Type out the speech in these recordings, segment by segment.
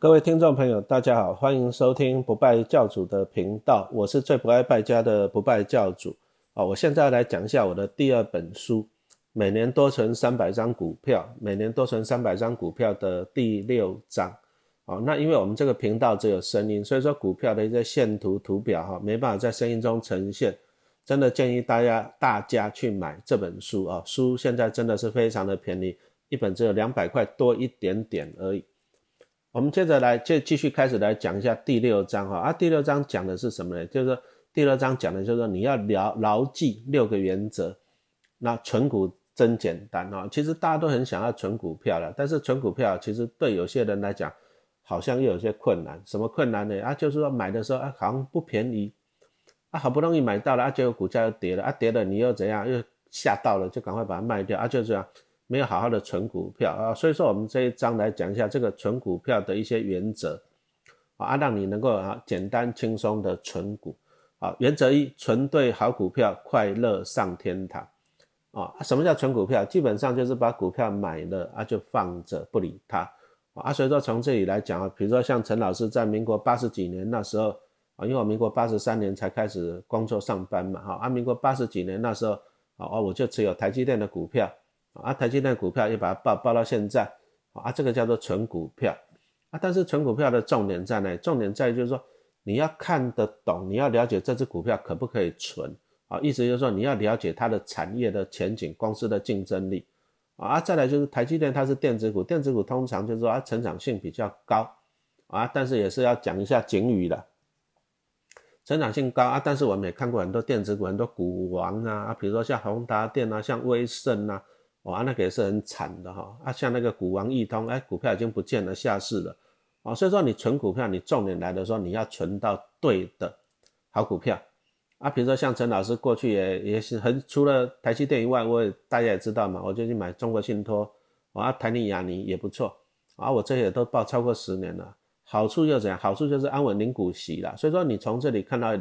各位听众朋友，大家好，欢迎收听不败教主的频道，我是最不爱败家的不败教主啊。我现在来讲一下我的第二本书《每年多存三百张股票》，每年多存三百张股票的第六章啊。那因为我们这个频道只有声音，所以说股票的一些线图图表哈，没办法在声音中呈现，真的建议大家大家去买这本书啊。书现在真的是非常的便宜，一本只有两百块多一点点而已。我们接着来，就继续开始来讲一下第六章哈啊，第六章讲的是什么呢？就是说第六章讲的就是说你要牢牢记六个原则。那存股真简单啊，其实大家都很想要存股票了，但是存股票其实对有些人来讲好像又有些困难。什么困难呢？啊，就是说买的时候啊好像不便宜啊，好不容易买到了啊，结果股价又跌了啊，跌了你又怎样？又吓到了，就赶快把它卖掉啊，就这样。没有好好的存股票啊，所以说我们这一章来讲一下这个存股票的一些原则啊，让你能够啊简单轻松的存股啊。原则一，存对好股票，快乐上天堂啊。什么叫存股票？基本上就是把股票买了啊就放着不理它啊。所以说从这里来讲啊，比如说像陈老师在民国八十几年那时候啊，因为我民国八十三年才开始工作上班嘛哈，啊民国八十几年那时候啊，我就持有台积电的股票。啊，台积电股票也把它报报到现在，啊，这个叫做存股票，啊，但是存股票的重点在哪？重点在于就是说你要看得懂，你要了解这只股票可不可以存，啊，意思就是说你要了解它的产业的前景、公司的竞争力，啊，再来就是台积电它是电子股，电子股通常就是说它成长性比较高，啊，但是也是要讲一下警语的，成长性高啊，但是我们也看过很多电子股，很多股王啊，啊，比如说像宏达电啊，像威盛啊。啊，那个也是很惨的哈啊，像那个股王易通，哎，股票已经不见了，下市了啊。所以说你存股票，你重点来的时候，你要存到对的好股票啊。比如说像陈老师过去也也是很，除了台积电以外，我也大家也知道嘛，我就去买中国信托啊，台泥亚尼也不错啊。我这些都报超过十年了，好处又怎样？好处就是安稳领股息啦。所以说你从这里看到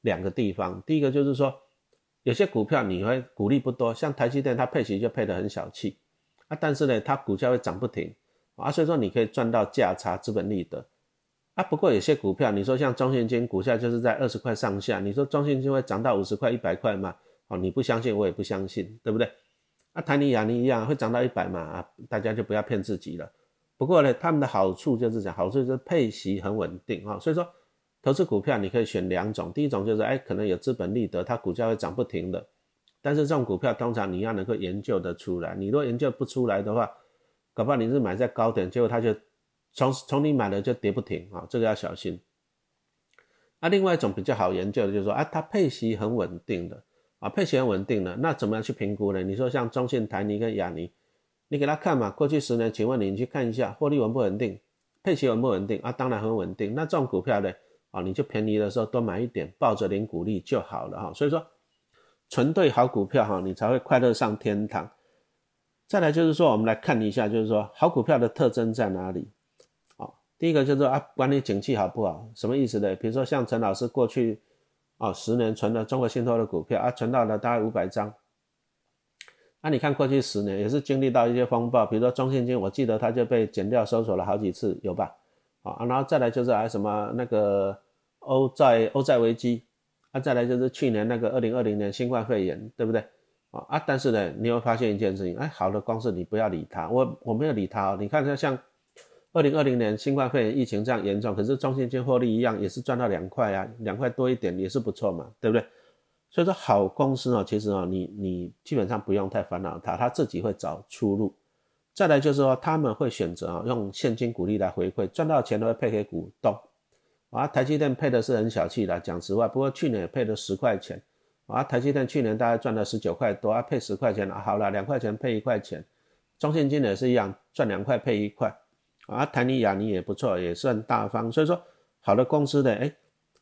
两个地方，第一个就是说。有些股票你会股利不多，像台积电，它配息就配得很小气啊，但是呢，它股价会涨不停啊，所以说你可以赚到价差资本利得啊。不过有些股票，你说像中信金股价就是在二十块上下，你说中信金会涨到五十块、一百块吗？哦，你不相信，我也不相信，对不对？啊，台泥、亚尼一样会涨到一百嘛？啊，大家就不要骗自己了。不过呢，他们的好处就是讲，好处就是配息很稳定啊，所以说。投资股票你可以选两种，第一种就是哎，可能有资本利得，它股价会涨不停的。但是这种股票通常你要能够研究得出来，你若研究不出来的话，搞不好你是买在高点，结果它就从从你买了就跌不停啊，这个要小心。那另外一种比较好研究的就是说，啊，它配息很稳定的啊，配息很稳定的，那怎么样去评估呢？你说像中信、台泥跟亚尼，你给他看嘛，过去十年，请问你，你去看一下，获利稳不稳定，配息稳不稳定啊？当然很稳定。那这种股票呢？啊，你就便宜的时候多买一点，抱着点股利就好了哈。所以说，存对好股票哈，你才会快乐上天堂。再来就是说，我们来看一下，就是说好股票的特征在哪里？啊，第一个就是说啊，管理景气好不好？什么意思呢？比如说像陈老师过去啊十年存了中国信托的股票啊，存到了大概五百张。那你看过去十年也是经历到一些风暴，比如说中信金，我记得它就被减掉搜索了好几次，有吧？啊，然后再来就是啊什么那个。欧债欧债危机，啊，再来就是去年那个二零二零年新冠肺炎，对不对？啊啊，但是呢，你会发现一件事情，哎，好的公司你不要理它，我我没有理它哦。你看像像二零二零年新冠肺炎疫情这样严重，可是中信金获利一样也是赚到两块啊，两块多一点也是不错嘛，对不对？所以说好公司哦，其实哦，你你基本上不用太烦恼它，它自己会找出路。再来就是说他们会选择啊用现金股利来回馈，赚到钱都会配给股东。啊，台积电配的是很小气的，讲实话。不过去年也配了十块钱，啊，台积电去年大概赚了十九块多，啊，配十块钱，好了，两块钱配一块钱。中信金也是一样，赚两块配一块，啊，台泥亚尼也不错，也算大方。所以说，好的公司的，哎，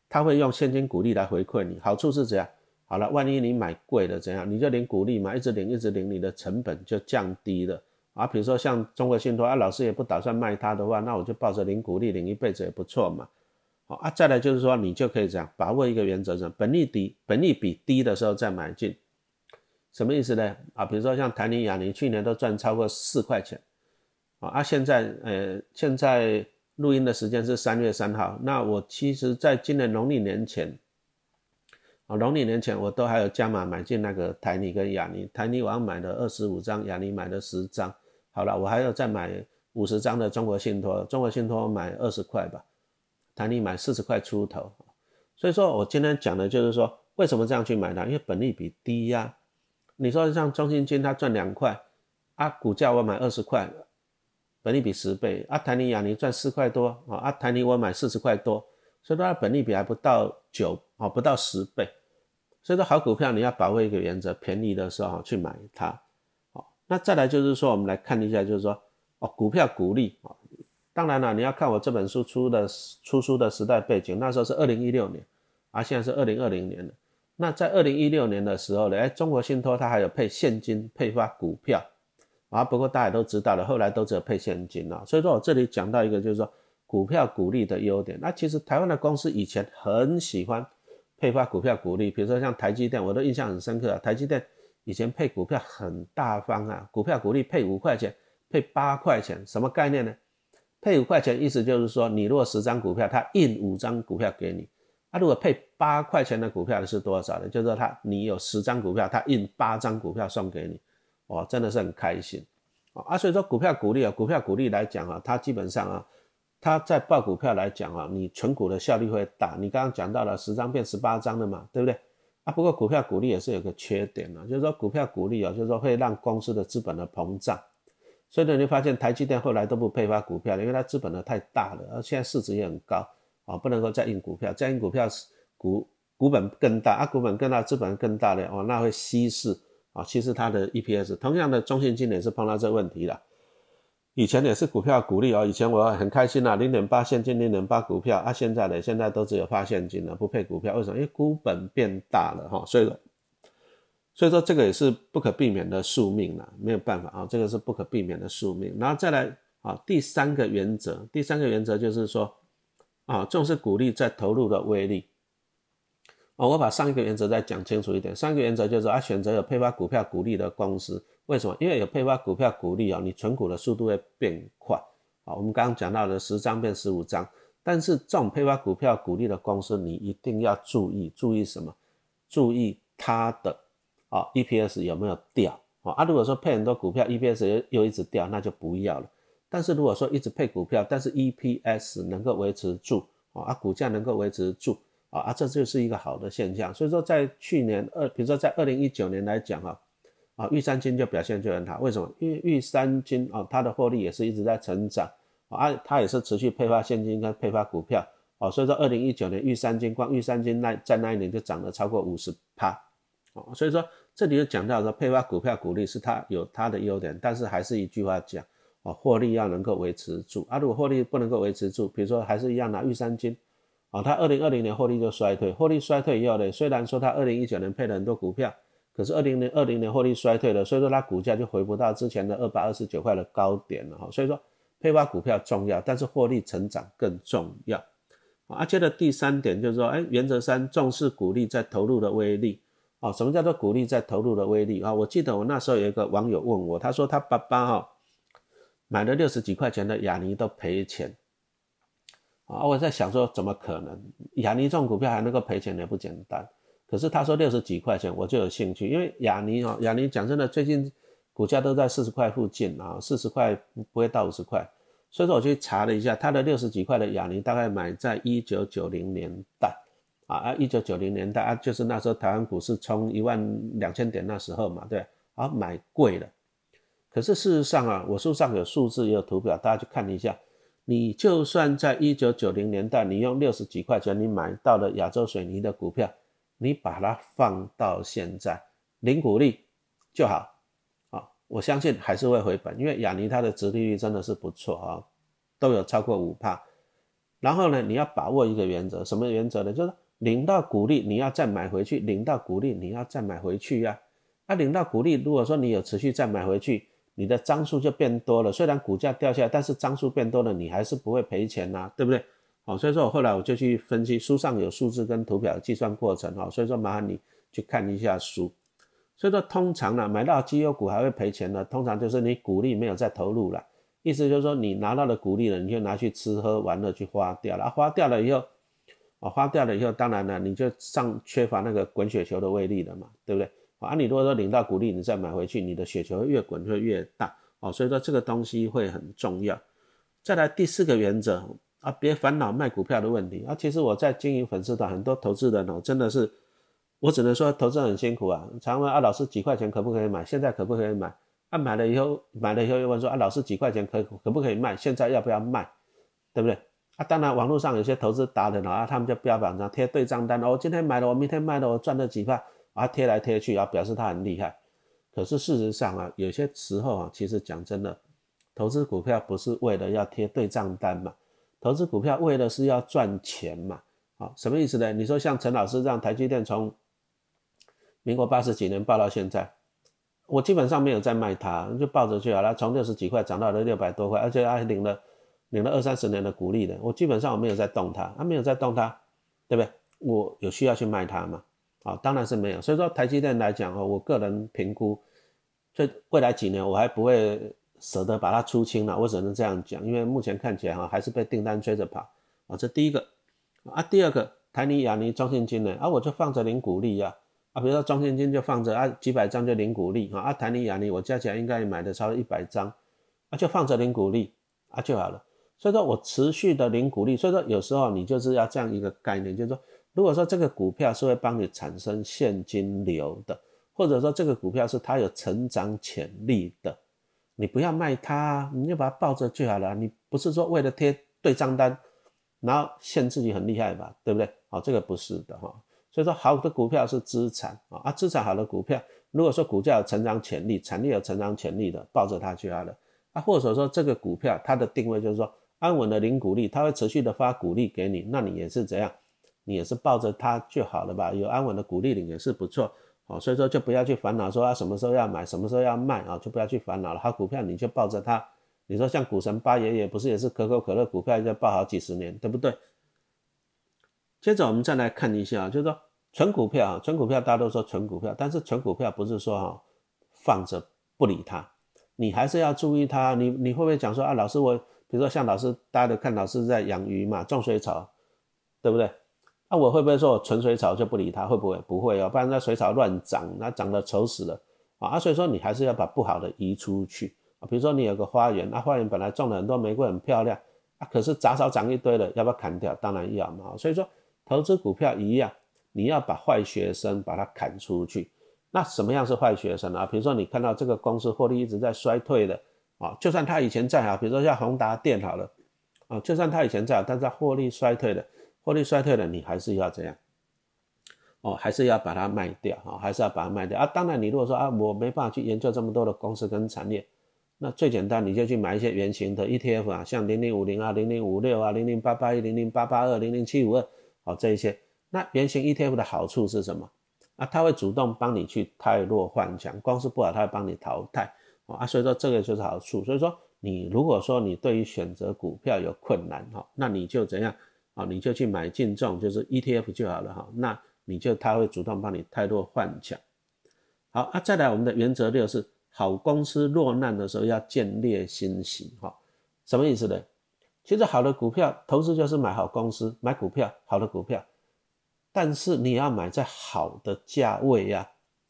他会用现金股利来回馈你，好处是怎样？好了，万一你买贵了怎样？你就领股利嘛，一直领一直领，你的成本就降低了。啊，比如说像中国信托，啊，老师也不打算卖它的话，那我就抱着领股利领一辈子也不错嘛。好啊，再来就是说，你就可以这样把握一个原则，是本利低，本利比低的时候再买进，什么意思呢？啊，比如说像台泥亚尼去年都赚超过四块钱，啊，现在呃现在录音的时间是三月三号。那我其实在今年农历年前，啊，农历年前我都还有加码买进那个台泥跟亚尼，台泥我要买了二十五张，亚尼买了十张。好了，我还要再买五十张的中国信托，中国信托买二十块吧，台泥买四十块出头。所以说我今天讲的就是说，为什么这样去买它？因为本利比低呀。你说像中信金它赚两块，啊，股价我买二十块。本利比十倍，阿台尼亚尼赚四块多啊，阿台尼我买四十块多，所以它本利比还不到九啊，不到十倍。所以说好股票你要把握一个原则，便宜的时候去买它。好，那再来就是说，我们来看一下，就是说哦，股票股利啊，当然了，你要看我这本书出的出书的时代背景，那时候是二零一六年，啊，现在是二零二零年了。那在二零一六年的时候呢，哎，中国信托它还有配现金配发股票。啊，不过大家都知道了，后来都只有配现金了。所以说我这里讲到一个，就是说股票股利的优点。那其实台湾的公司以前很喜欢配发股票股利，比如说像台积电，我都印象很深刻啊。台积电以前配股票很大方啊，股票股利配五块钱，配八块钱，什么概念呢？配五块钱意思就是说，你如果十张股票，他印五张股票给你。他如果配八块钱的股票的是多少呢？就是说他你有十张股票，他印八张股票送给你。哦，真的是很开心，啊，所以说股票股利啊，股票股利来讲啊，它基本上啊，它在报股票来讲啊，你存股的效率会大。你刚刚讲到了十张变十八张的嘛，对不对？啊，不过股票股利也是有个缺点啊，就是说股票股利啊，就是说会让公司的资本的膨胀。所以呢，你发现台积电后来都不配发股票了，因为它资本呢太大了，而现在市值也很高啊，不能够再印股票，再印股票股股本更大啊，股本更大，资本更大的哦，那会稀释。啊，其实它的 EPS 同样的中信金也是碰到这问题了。以前也是股票股利哦，以前我很开心啊，零点八现金，零点八股票啊。现在呢，现在都只有发现金了，不配股票。为什么？因为股本变大了哈，所以，所以说这个也是不可避免的宿命了，没有办法啊，这个是不可避免的宿命。然后再来啊，第三个原则，第三个原则就是说啊，重视股利再投入的威力。哦，我把上一个原则再讲清楚一点。上一个原则就是啊，选择有配发股票股利的公司，为什么？因为有配发股票股利啊，你存股的速度会变快。啊，我们刚刚讲到的十张变十五张，但是这种配发股票股利的公司，你一定要注意，注意什么？注意它的啊 EPS 有没有掉啊？啊，如果说配很多股票，EPS 又又一直掉，那就不要了。但是如果说一直配股票，但是 EPS 能够维持住哦啊，股价能够维持住。啊，这就是一个好的现象。所以说，在去年二，比如说在二零一九年来讲，哈，啊，玉山金就表现就很好。为什么？因为玉山金啊，它的获利也是一直在成长，啊，它也是持续配发现金跟配发股票，啊，所以说二零一九年玉山金光玉山金那在那一年就涨了超过五十趴，哦，所以说这里就讲到说配发股票股利是它有它的优点，但是还是一句话讲，啊，获利要能够维持住，啊，如果获利不能够维持住，比如说还是一样拿玉山金。啊，它二零二零年获利就衰退，获利衰退以后呢，虽然说它二零一九年配了很多股票，可是二零年二零年获利衰退了，所以说它股价就回不到之前的二百二十九块的高点了哈。所以说配发股票重要，但是获利成长更重要。啊，接着第三点就是说，哎，原则三重视股利在投入的威力。哦，什么叫做股利在投入的威力啊？我记得我那时候有一个网友问我，他说他爸爸哈买了六十几块钱的雅尼都赔钱。啊，我在想说，怎么可能？雅尼这种股票还能够赔钱也不简单。可是他说六十几块钱，我就有兴趣，因为雅尼哦，雅尼讲真的，最近股价都在四十块附近啊，四十块不会到五十块。所以说我去查了一下，他的六十几块的雅尼大概买在一九九零年代啊啊，一九九零年代啊，就是那时候台湾股市冲一万两千点那时候嘛，对，啊买贵了。可是事实上啊，我书上有数字也有图表，大家去看一下。你就算在一九九零年代，你用六十几块钱你买到了亚洲水泥的股票，你把它放到现在零股利就好啊，我相信还是会回本，因为亚尼它的殖利率真的是不错啊，都有超过五帕。然后呢，你要把握一个原则，什么原则呢？就是领到股利你要再买回去，领到股利你要再买回去呀。那领到股利，如果说你有持续再买回去。你的张数就变多了，虽然股价掉下来，但是张数变多了，你还是不会赔钱呐，对不对？好，所以说我后来我就去分析，书上有数字跟图表计算过程哈，所以说麻烦你去看一下书。所以说通常呢，买到绩优股还会赔钱呢，通常就是你股利没有再投入了，意思就是说你拿到了股利了，你就拿去吃喝玩乐去花掉了，啊，花掉了以后，花掉了以后，当然了，你就上缺乏那个滚雪球的威力了嘛，对不对？啊，你如果说领到股利，你再买回去，你的雪球越滚会越大，哦，所以说这个东西会很重要。再来第四个原则啊，别烦恼卖股票的问题啊。其实我在经营粉丝团，很多投资人哦，真的是，我只能说投资很辛苦啊。常问啊，老师几块钱可不可以买？现在可不可以买？啊，买了以后，买了以后又问说啊，老师几块钱可可不可以卖？现在要不要卖？对不对？啊，当然网络上有些投资达人啊，他们就标榜上贴对账单哦，今天买了，我明天卖了，我赚了几块啊，贴来贴去啊，表示他很厉害。可是事实上啊，有些时候啊，其实讲真的，投资股票不是为了要贴对账单嘛，投资股票为的是要赚钱嘛。啊，什么意思呢？你说像陈老师这样，台积电从民国八十几年报到现在。我基本上没有在卖它，就抱着去好了。从六十几块涨到了六百多块，而且还领了领了二三十年的股利的。我基本上我没有在动它，它没有在动它，对不对？我有需要去卖它吗？啊，当然是没有。所以说台积电来讲哦，我个人评估，这未来几年我还不会舍得把它出清了。我只能这样讲，因为目前看起来哈还是被订单追着跑啊。这第一个啊，第二个台泥、亚泥、中信金呢，啊我就放着领股利呀。啊，比如说中现金就放着啊，几百张就领股利啊，啊，台尼亚尼我加起来应该买的超过一百张，啊，就放着领股利啊就好了。所以说我持续的领股利，所以说有时候你就是要这样一个概念，就是说，如果说这个股票是会帮你产生现金流的，或者说这个股票是它有成长潜力的，你不要卖它，你就把它抱着就好了。你不是说为了贴对账单，然后现自己很厉害吧，对不对？哦，这个不是的哈。所以说，好的股票是资产啊，啊，资产好的股票，如果说股价有成长潜力，产业有成长潜力的，抱着它就好了啊。或者说这个股票它的定位就是说安稳的零股利，它会持续的发股利给你，那你也是怎样，你也是抱着它就好了吧？有安稳的股利领也是不错哦。所以说就不要去烦恼说啊什么时候要买，什么时候要卖啊，就不要去烦恼了。好股票你就抱着它。你说像股神八爷爷不是也是可口可乐股票就抱好几十年，对不对？接着我们再来看一下，就是说纯股票啊，纯股票大家都说纯股票，但是纯股票不是说哈放着不理它，你还是要注意它。你你会不会讲说啊，老师我比如说像老师大家都看老师在养鱼嘛，种水草，对不对？啊，我会不会说我纯水草就不理它？会不会？不会哦，不然那水草乱长，那长得丑死了啊。所以说你还是要把不好的移出去啊。比如说你有个花园，那花园本来种了很多玫瑰，很漂亮啊，可是杂草长一堆了，要不要砍掉？当然要嘛。所以说。投资股票一样，你要把坏学生把它砍出去。那什么样是坏学生啊？比如说你看到这个公司获利一直在衰退的啊，就算他以前再好，比如说像宏达电好了啊，就算他以前再好，但是获利衰退的，获利衰退的，你还是要怎样？哦，还是要把它卖掉啊，还是要把它卖掉啊。当然，你如果说啊，我没办法去研究这么多的公司跟产业，那最简单，你就去买一些圆形的 ETF 啊，像零零五零啊、零零五六啊、零零八八一、零零八八二、零零七五二。好，这一些，那圆形 ETF 的好处是什么？啊，它会主动帮你去汰弱换强，公司不好，它会帮你淘汰。啊，所以说这个就是好处。所以说，你如果说你对于选择股票有困难，哈，那你就怎样？啊，你就去买进重，就是 ETF 就好了，哈。那你就他会主动帮你汰弱换强。好，啊，再来我们的原则六是，好公司落难的时候要见猎欣喜，哈，什么意思呢？其实好的股票投资就是买好公司，买股票好的股票，但是你要买在好的价位呀，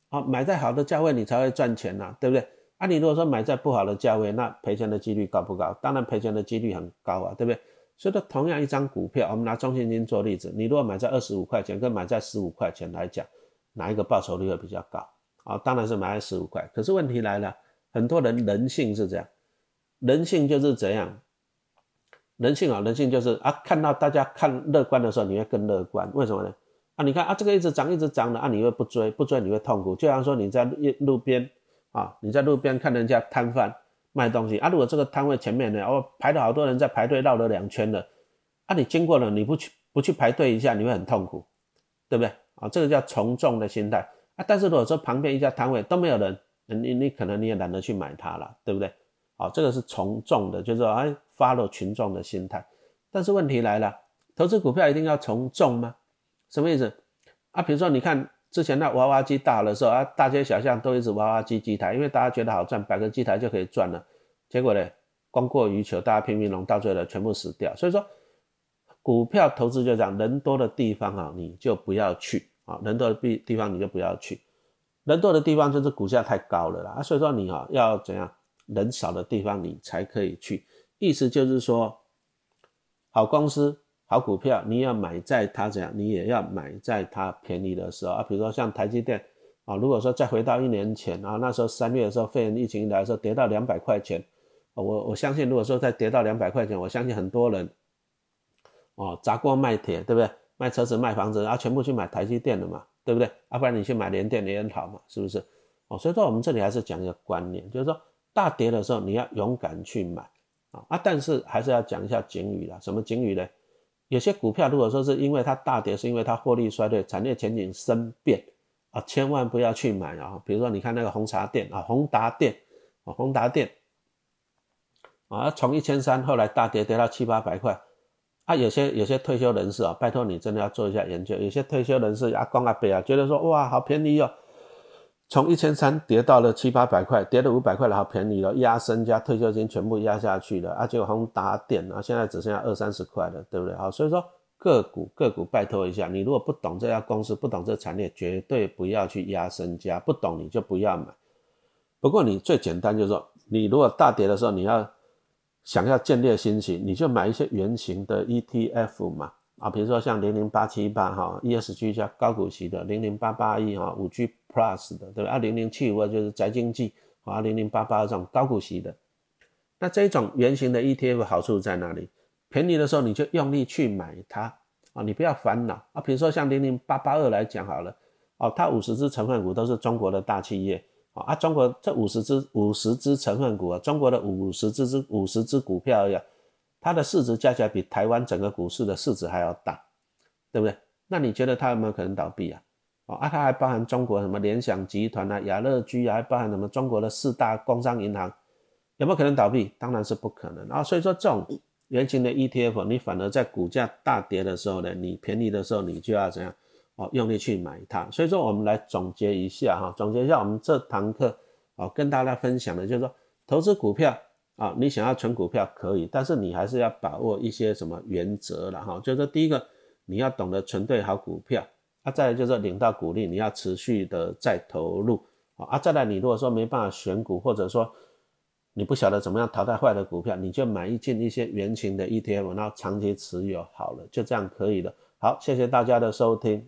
啊，买在好的价位你才会赚钱呐，对不对？啊，你如果说买在不好的价位，那赔钱的几率高不高？当然赔钱的几率很高啊，对不对？所以说同样一张股票，我们拿中信金做例子，你如果买在二十五块钱，跟买在十五块钱来讲，哪一个报酬率会比较高？啊，当然是买在十五块。可是问题来了，很多人人性是这样，人性就是怎样？人性啊，人性就是啊，看到大家看乐观的时候，你会更乐观。为什么呢？啊，你看啊，这个一直涨，一直涨的啊，你会不追，不追你会痛苦。就像说你在路边啊，你在路边看人家摊贩卖东西啊，如果这个摊位前面呢，哦，排了好多人在排队绕了两圈了，啊，你经过了你不去不去排队一下，你会很痛苦，对不对？啊，这个叫从众的心态啊。但是如果说旁边一家摊位都没有人，你你可能你也懒得去买它了，对不对？好，这个是从众的，就是说，哎，发了群众的心态。但是问题来了，投资股票一定要从众吗？什么意思？啊，比如说，你看之前那娃娃机大的时候啊，大街小巷都一直娃娃机机台，因为大家觉得好赚，摆个机台就可以赚了。结果呢，供过于求，大家拼命龙，到最后全部死掉。所以说，股票投资就这样，人多的地方啊，你就不要去啊，人多的地地方你就不要去，人多的地方就是股价太高了啦啊，所以说你啊要怎样，人少的地方你才可以去，意思就是说，好公司。好股票，你要买在它怎样，你也要买在它便宜的时候啊。比如说像台积电啊，如果说再回到一年前啊，那时候三月的时候，肺炎疫情来的时候，跌到两百块钱，我我相信，如果说再跌到两百块钱，我相信很多人哦砸锅卖铁，对不对？卖车子、卖房子，然后全部去买台积电的嘛，对不对？啊，不然你去买联电联好嘛，是不是？哦，所以说我们这里还是讲一个观念，就是说大跌的时候你要勇敢去买啊啊，但是还是要讲一下警语啦，什么警语呢？有些股票如果说是因为它大跌，是因为它获利衰退、产业前景生变啊，千万不要去买啊！比如说你看那个红茶店啊，宏达店啊，宏达店啊，从一千三后来大跌跌到七八百块啊，有些有些退休人士啊，拜托你真的要做一下研究，有些退休人士阿公阿伯啊，觉得说哇好便宜哦。从一千三跌到了七八百块，跌了五百块了，好便宜了，压身家退休金全部压下去了，而且宏达电啊，现在只剩下二三十块了，对不对？好，所以说个股个股拜托一下，你如果不懂这家公司，不懂这产业，绝对不要去压身家，不懂你就不要买。不过你最简单就是说，你如果大跌的时候，你要想要建立心情，你就买一些圆形的 ETF 嘛。啊，比如说像零零八七八哈，ESG 加高股息的零零八八一哈，五 G Plus 的，对吧？啊，零零七五就是宅经济，啊，零零八八这种高股息的。那这种圆形的 ETF 好处在哪里？便宜的时候你就用力去买它啊，你不要烦恼啊。比如说像零零八八二来讲好了，哦，它五十只成分股都是中国的大企业啊，中国这五十只五十只成分股啊，中国的五十只只五十只股票呀。它的市值加起来比台湾整个股市的市值还要大，对不对？那你觉得它有没有可能倒闭啊？哦，啊，它还包含中国什么联想集团啊、雅乐居啊，还包含什么中国的四大工商银行，有没有可能倒闭？当然是不可能啊。所以说这种原型的 ETF，你反而在股价大跌的时候呢，你便宜的时候你就要怎样？哦，用力去买它。所以说我们来总结一下哈，总结一下我们这堂课哦，跟大家分享的就是说投资股票。啊，你想要存股票可以，但是你还是要把握一些什么原则了哈。就是，第一个，你要懂得存对好股票；啊，再来就是领到股利，你要持续的再投入啊。再来，你如果说没办法选股，或者说你不晓得怎么样淘汰坏的股票，你就买一进一些圆形的 ETF，然后长期持有好了，就这样可以了。好，谢谢大家的收听。